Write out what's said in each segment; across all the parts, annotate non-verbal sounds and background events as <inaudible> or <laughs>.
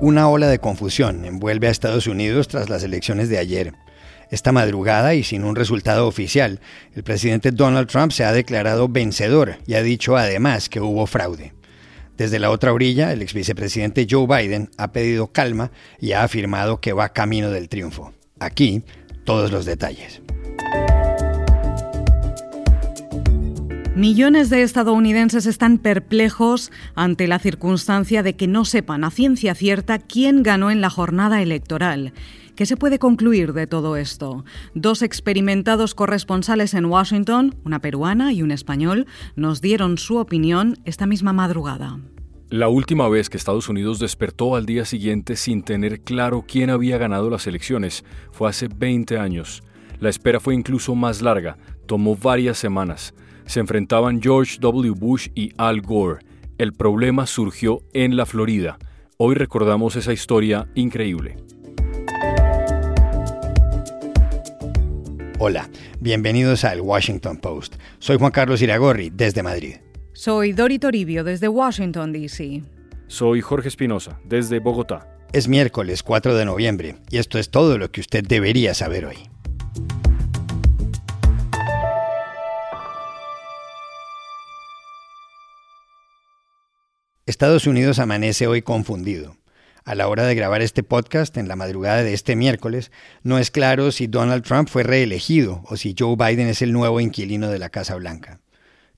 Una ola de confusión envuelve a Estados Unidos tras las elecciones de ayer. Esta madrugada y sin un resultado oficial, el presidente Donald Trump se ha declarado vencedor y ha dicho además que hubo fraude. Desde la otra orilla, el ex vicepresidente Joe Biden ha pedido calma y ha afirmado que va camino del triunfo. Aquí, todos los detalles. Millones de estadounidenses están perplejos ante la circunstancia de que no sepan a ciencia cierta quién ganó en la jornada electoral. ¿Qué se puede concluir de todo esto? Dos experimentados corresponsales en Washington, una peruana y un español, nos dieron su opinión esta misma madrugada. La última vez que Estados Unidos despertó al día siguiente sin tener claro quién había ganado las elecciones fue hace 20 años. La espera fue incluso más larga, tomó varias semanas se enfrentaban George W. Bush y Al Gore. El problema surgió en la Florida. Hoy recordamos esa historia increíble. Hola, bienvenidos al Washington Post. Soy Juan Carlos Iragorri, desde Madrid. Soy Dori Toribio, desde Washington, D.C. Soy Jorge Espinosa, desde Bogotá. Es miércoles 4 de noviembre y esto es todo lo que usted debería saber hoy. Estados Unidos amanece hoy confundido. A la hora de grabar este podcast, en la madrugada de este miércoles, no es claro si Donald Trump fue reelegido o si Joe Biden es el nuevo inquilino de la Casa Blanca.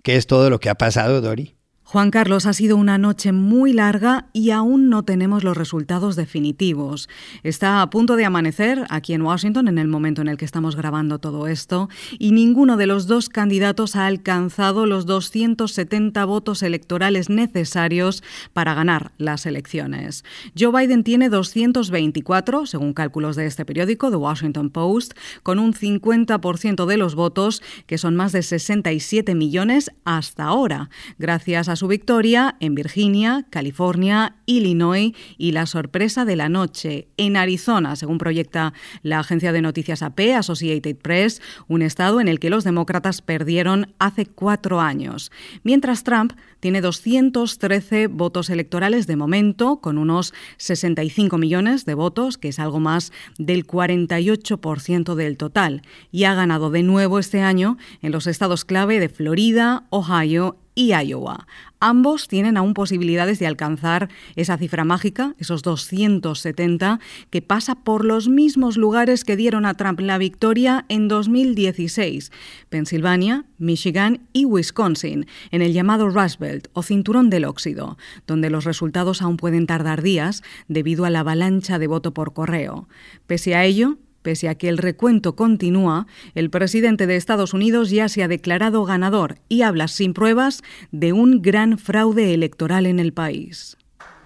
¿Qué es todo lo que ha pasado, Dory? Juan Carlos, ha sido una noche muy larga y aún no tenemos los resultados definitivos. Está a punto de amanecer aquí en Washington en el momento en el que estamos grabando todo esto y ninguno de los dos candidatos ha alcanzado los 270 votos electorales necesarios para ganar las elecciones. Joe Biden tiene 224, según cálculos de este periódico, The Washington Post, con un 50% de los votos, que son más de 67 millones hasta ahora, gracias a su victoria en Virginia, California, Illinois y la sorpresa de la noche en Arizona, según proyecta la agencia de noticias AP, Associated Press, un estado en el que los demócratas perdieron hace cuatro años. Mientras Trump tiene 213 votos electorales de momento, con unos 65 millones de votos, que es algo más del 48% del total, y ha ganado de nuevo este año en los estados clave de Florida, Ohio y Iowa. Ambos tienen aún posibilidades de alcanzar esa cifra mágica, esos 270, que pasa por los mismos lugares que dieron a Trump la victoria en 2016, Pensilvania, Michigan y Wisconsin, en el llamado Rust Belt o cinturón del óxido, donde los resultados aún pueden tardar días debido a la avalancha de voto por correo. Pese a ello, Pese a que el recuento continúa, el presidente de Estados Unidos ya se ha declarado ganador y habla sin pruebas de un gran fraude electoral en el país.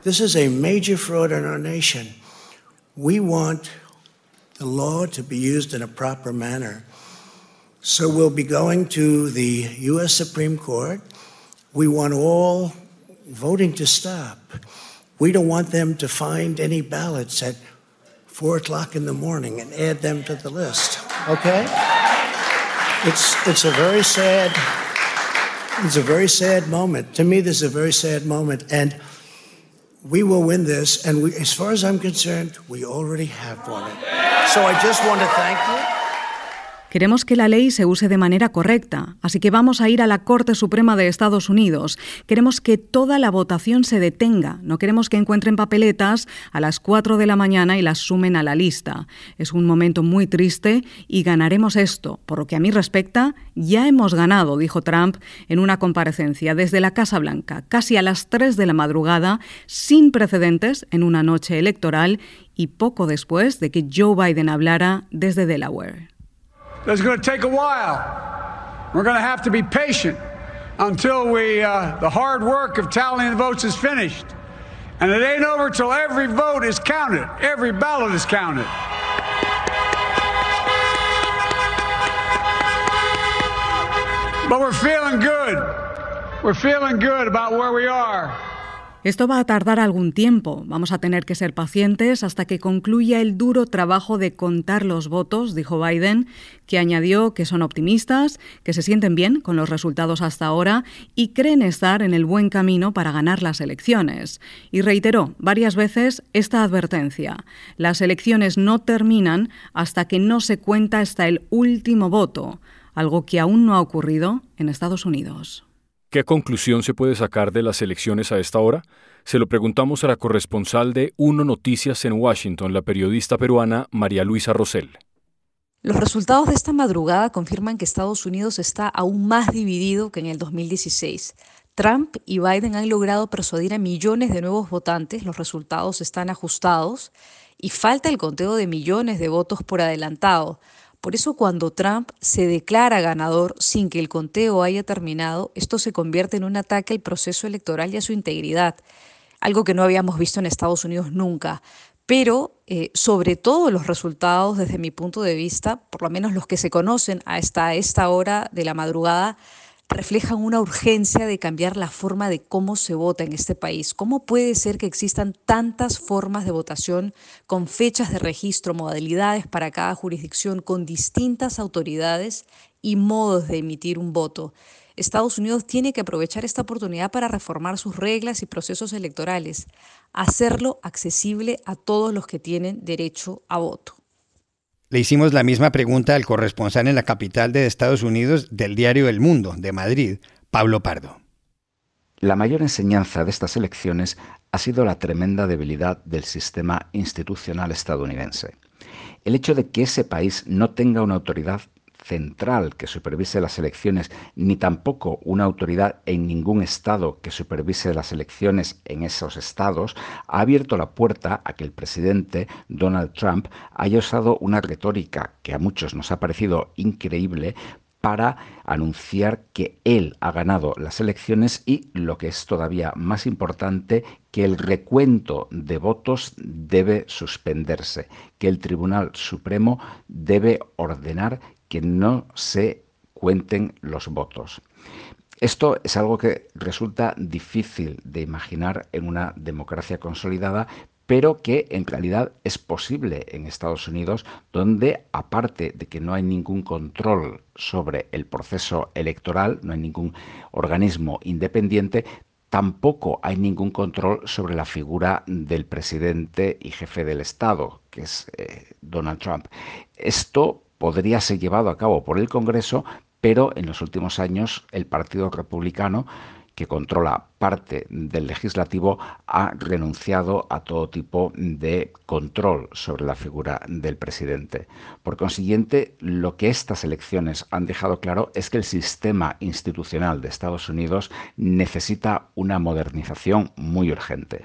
This is a major fraud in our nation. We want the law to be used in a proper manner. So we'll be going to the US Supreme Court. We want all voting to stop. We don't want them to find any ballots that four o'clock in the morning and add them to the list. Okay? It's it's a very sad it's a very sad moment. To me, this is a very sad moment. And we will win this. And we, as far as I'm concerned, we already have won it. So I just want to thank you. Queremos que la ley se use de manera correcta, así que vamos a ir a la Corte Suprema de Estados Unidos. Queremos que toda la votación se detenga. No queremos que encuentren papeletas a las 4 de la mañana y las sumen a la lista. Es un momento muy triste y ganaremos esto. Por lo que a mí respecta, ya hemos ganado, dijo Trump en una comparecencia desde la Casa Blanca, casi a las 3 de la madrugada, sin precedentes en una noche electoral y poco después de que Joe Biden hablara desde Delaware. That's going to take a while. We're going to have to be patient until we, uh, the hard work of tallying the votes is finished. And it ain't over till every vote is counted, every ballot is counted. But we're feeling good. We're feeling good about where we are. Esto va a tardar algún tiempo. Vamos a tener que ser pacientes hasta que concluya el duro trabajo de contar los votos, dijo Biden, que añadió que son optimistas, que se sienten bien con los resultados hasta ahora y creen estar en el buen camino para ganar las elecciones. Y reiteró varias veces esta advertencia. Las elecciones no terminan hasta que no se cuenta hasta el último voto, algo que aún no ha ocurrido en Estados Unidos. ¿Qué conclusión se puede sacar de las elecciones a esta hora? Se lo preguntamos a la corresponsal de Uno Noticias en Washington, la periodista peruana María Luisa Rosell. Los resultados de esta madrugada confirman que Estados Unidos está aún más dividido que en el 2016. Trump y Biden han logrado persuadir a millones de nuevos votantes, los resultados están ajustados y falta el conteo de millones de votos por adelantado. Por eso cuando Trump se declara ganador sin que el conteo haya terminado, esto se convierte en un ataque al proceso electoral y a su integridad, algo que no habíamos visto en Estados Unidos nunca. Pero eh, sobre todo los resultados, desde mi punto de vista, por lo menos los que se conocen hasta esta hora de la madrugada, reflejan una urgencia de cambiar la forma de cómo se vota en este país. ¿Cómo puede ser que existan tantas formas de votación con fechas de registro, modalidades para cada jurisdicción, con distintas autoridades y modos de emitir un voto? Estados Unidos tiene que aprovechar esta oportunidad para reformar sus reglas y procesos electorales, hacerlo accesible a todos los que tienen derecho a voto. Le hicimos la misma pregunta al corresponsal en la capital de Estados Unidos del diario El Mundo, de Madrid, Pablo Pardo. La mayor enseñanza de estas elecciones ha sido la tremenda debilidad del sistema institucional estadounidense. El hecho de que ese país no tenga una autoridad central que supervise las elecciones, ni tampoco una autoridad en ningún estado que supervise las elecciones en esos estados, ha abierto la puerta a que el presidente Donald Trump haya usado una retórica que a muchos nos ha parecido increíble para anunciar que él ha ganado las elecciones y, lo que es todavía más importante, que el recuento de votos debe suspenderse, que el Tribunal Supremo debe ordenar que no se cuenten los votos. Esto es algo que resulta difícil de imaginar en una democracia consolidada, pero que en realidad es posible en Estados Unidos, donde aparte de que no hay ningún control sobre el proceso electoral, no hay ningún organismo independiente, tampoco hay ningún control sobre la figura del presidente y jefe del Estado, que es eh, Donald Trump. Esto podría ser llevado a cabo por el Congreso, pero en los últimos años el Partido Republicano que controla parte del legislativo, ha renunciado a todo tipo de control sobre la figura del presidente. Por consiguiente, lo que estas elecciones han dejado claro es que el sistema institucional de Estados Unidos necesita una modernización muy urgente.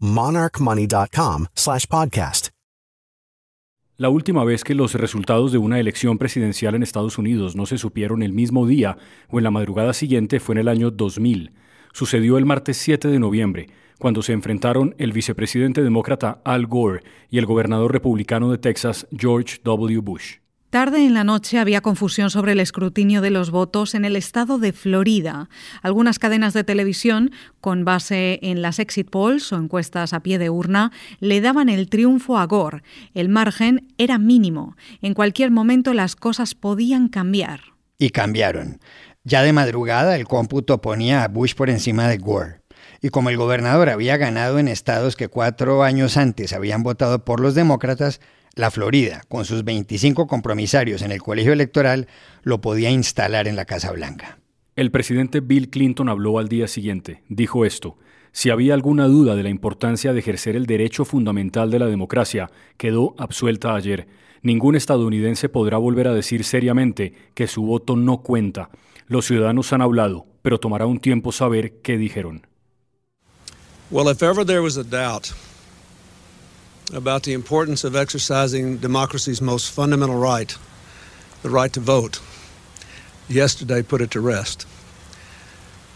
monarchmoney.com podcast. La última vez que los resultados de una elección presidencial en Estados Unidos no se supieron el mismo día o en la madrugada siguiente fue en el año 2000. Sucedió el martes 7 de noviembre, cuando se enfrentaron el vicepresidente demócrata Al Gore y el gobernador republicano de Texas, George W. Bush. Tarde en la noche había confusión sobre el escrutinio de los votos en el estado de Florida. Algunas cadenas de televisión, con base en las exit polls o encuestas a pie de urna, le daban el triunfo a Gore. El margen era mínimo. En cualquier momento las cosas podían cambiar. Y cambiaron. Ya de madrugada el cómputo ponía a Bush por encima de Gore. Y como el gobernador había ganado en estados que cuatro años antes habían votado por los demócratas, la Florida, con sus 25 compromisarios en el colegio electoral, lo podía instalar en la Casa Blanca. El presidente Bill Clinton habló al día siguiente. Dijo esto. Si había alguna duda de la importancia de ejercer el derecho fundamental de la democracia, quedó absuelta ayer. Ningún estadounidense podrá volver a decir seriamente que su voto no cuenta. Los ciudadanos han hablado, pero tomará un tiempo saber qué dijeron. Well, if ever there was a doubt about the importance of exercising democracy's most fundamental right, the right to vote, yesterday put it to rest.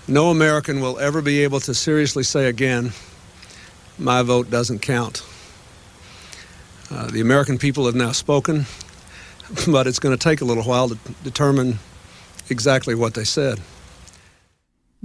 No American will ever be able to seriously say again, my vote doesn't count. Uh, the American people have now spoken, <laughs> but it's going to take a little while to determine exactly what they said.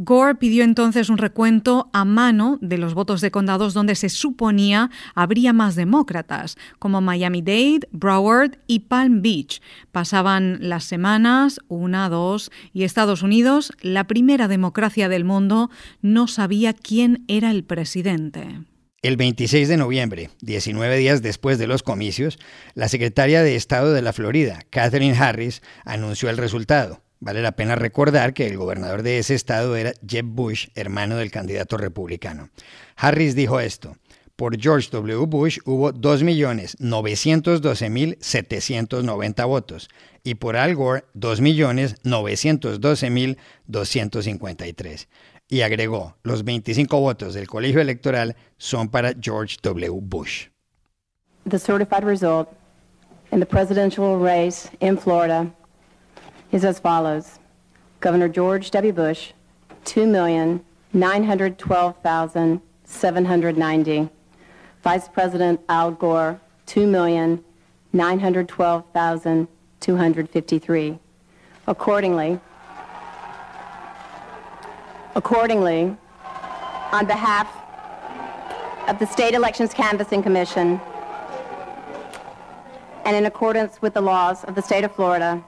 Gore pidió entonces un recuento a mano de los votos de condados donde se suponía habría más demócratas, como Miami-Dade, Broward y Palm Beach. Pasaban las semanas, una, dos, y Estados Unidos, la primera democracia del mundo, no sabía quién era el presidente. El 26 de noviembre, 19 días después de los comicios, la secretaria de Estado de la Florida, Catherine Harris, anunció el resultado. Vale la pena recordar que el gobernador de ese estado era Jeb Bush, hermano del candidato republicano. Harris dijo esto. Por George W. Bush hubo 2.912.790 votos y por Al Gore 2.912.253. Y agregó, los 25 votos del colegio electoral son para George W. Bush. The certified result in the presidential race in Florida is as follows. Governor George W. Bush, 2,912,790. Vice President Al Gore, 2,912,253. Accordingly, accordingly, on behalf of the State Elections Canvassing Commission and in accordance with the laws of the state of Florida,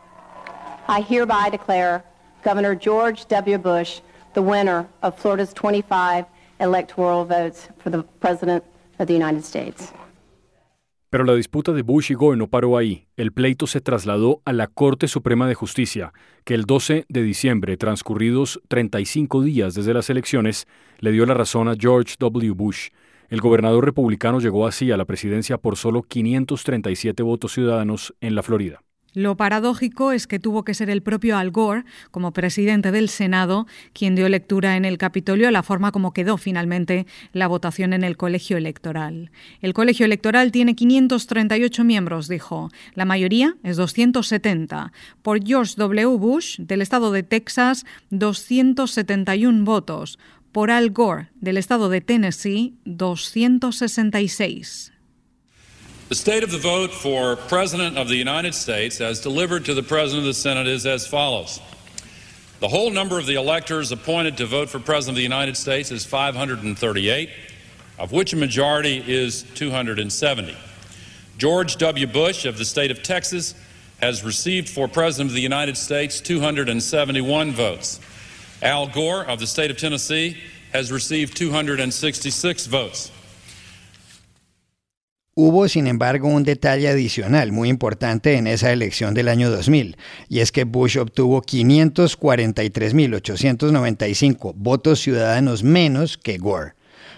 I hereby declare Governor George W. Bush the winner of Florida's 25 electoral votes for the President of the United States. Pero la disputa de Bush y Gore no paró ahí. El pleito se trasladó a la Corte Suprema de Justicia, que el 12 de diciembre, transcurridos 35 días desde las elecciones, le dio la razón a George W. Bush. El gobernador republicano llegó así a la presidencia por solo 537 votos ciudadanos en la Florida. Lo paradójico es que tuvo que ser el propio Al Gore, como presidente del Senado, quien dio lectura en el Capitolio a la forma como quedó finalmente la votación en el colegio electoral. El colegio electoral tiene 538 miembros, dijo. La mayoría es 270. Por George W. Bush, del estado de Texas, 271 votos. Por Al Gore, del estado de Tennessee, 266. The state of the vote for President of the United States, as delivered to the President of the Senate, is as follows. The whole number of the electors appointed to vote for President of the United States is 538, of which a majority is 270. George W. Bush of the state of Texas has received for President of the United States 271 votes. Al Gore of the state of Tennessee has received 266 votes. Hubo, sin embargo, un detalle adicional muy importante en esa elección del año 2000, y es que Bush obtuvo 543.895 votos ciudadanos menos que Gore.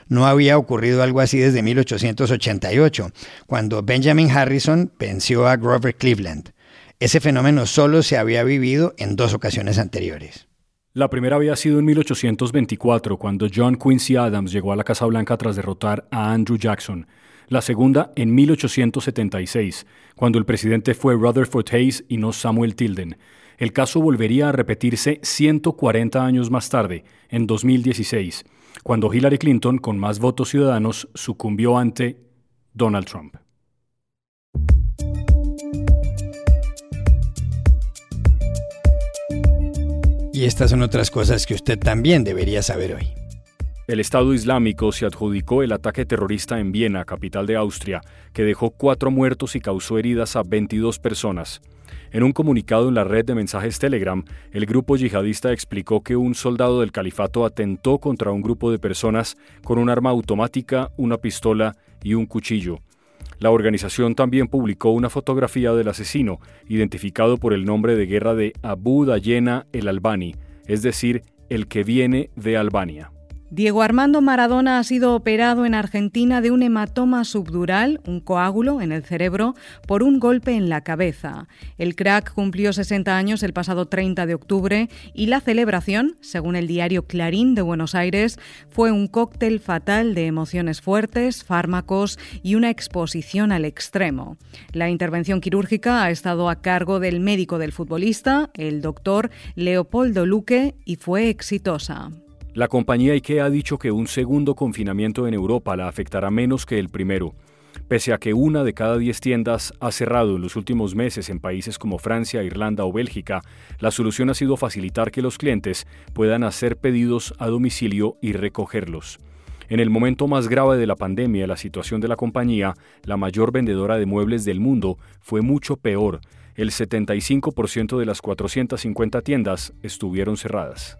No había ocurrido algo así desde 1888, cuando Benjamin Harrison venció a Grover Cleveland. Ese fenómeno solo se había vivido en dos ocasiones anteriores. La primera había sido en 1824, cuando John Quincy Adams llegó a la Casa Blanca tras derrotar a Andrew Jackson la segunda en 1876, cuando el presidente fue Rutherford Hayes y no Samuel Tilden. El caso volvería a repetirse 140 años más tarde, en 2016, cuando Hillary Clinton, con más votos ciudadanos, sucumbió ante Donald Trump. Y estas son otras cosas que usted también debería saber hoy. El Estado Islámico se adjudicó el ataque terrorista en Viena, capital de Austria, que dejó cuatro muertos y causó heridas a 22 personas. En un comunicado en la red de mensajes Telegram, el grupo yihadista explicó que un soldado del califato atentó contra un grupo de personas con un arma automática, una pistola y un cuchillo. La organización también publicó una fotografía del asesino, identificado por el nombre de guerra de Abu Dayena el Albani, es decir, el que viene de Albania. Diego Armando Maradona ha sido operado en Argentina de un hematoma subdural, un coágulo en el cerebro, por un golpe en la cabeza. El crack cumplió 60 años el pasado 30 de octubre y la celebración, según el diario Clarín de Buenos Aires, fue un cóctel fatal de emociones fuertes, fármacos y una exposición al extremo. La intervención quirúrgica ha estado a cargo del médico del futbolista, el doctor Leopoldo Luque, y fue exitosa. La compañía IKEA ha dicho que un segundo confinamiento en Europa la afectará menos que el primero. Pese a que una de cada diez tiendas ha cerrado en los últimos meses en países como Francia, Irlanda o Bélgica, la solución ha sido facilitar que los clientes puedan hacer pedidos a domicilio y recogerlos. En el momento más grave de la pandemia, la situación de la compañía, la mayor vendedora de muebles del mundo, fue mucho peor. El 75% de las 450 tiendas estuvieron cerradas.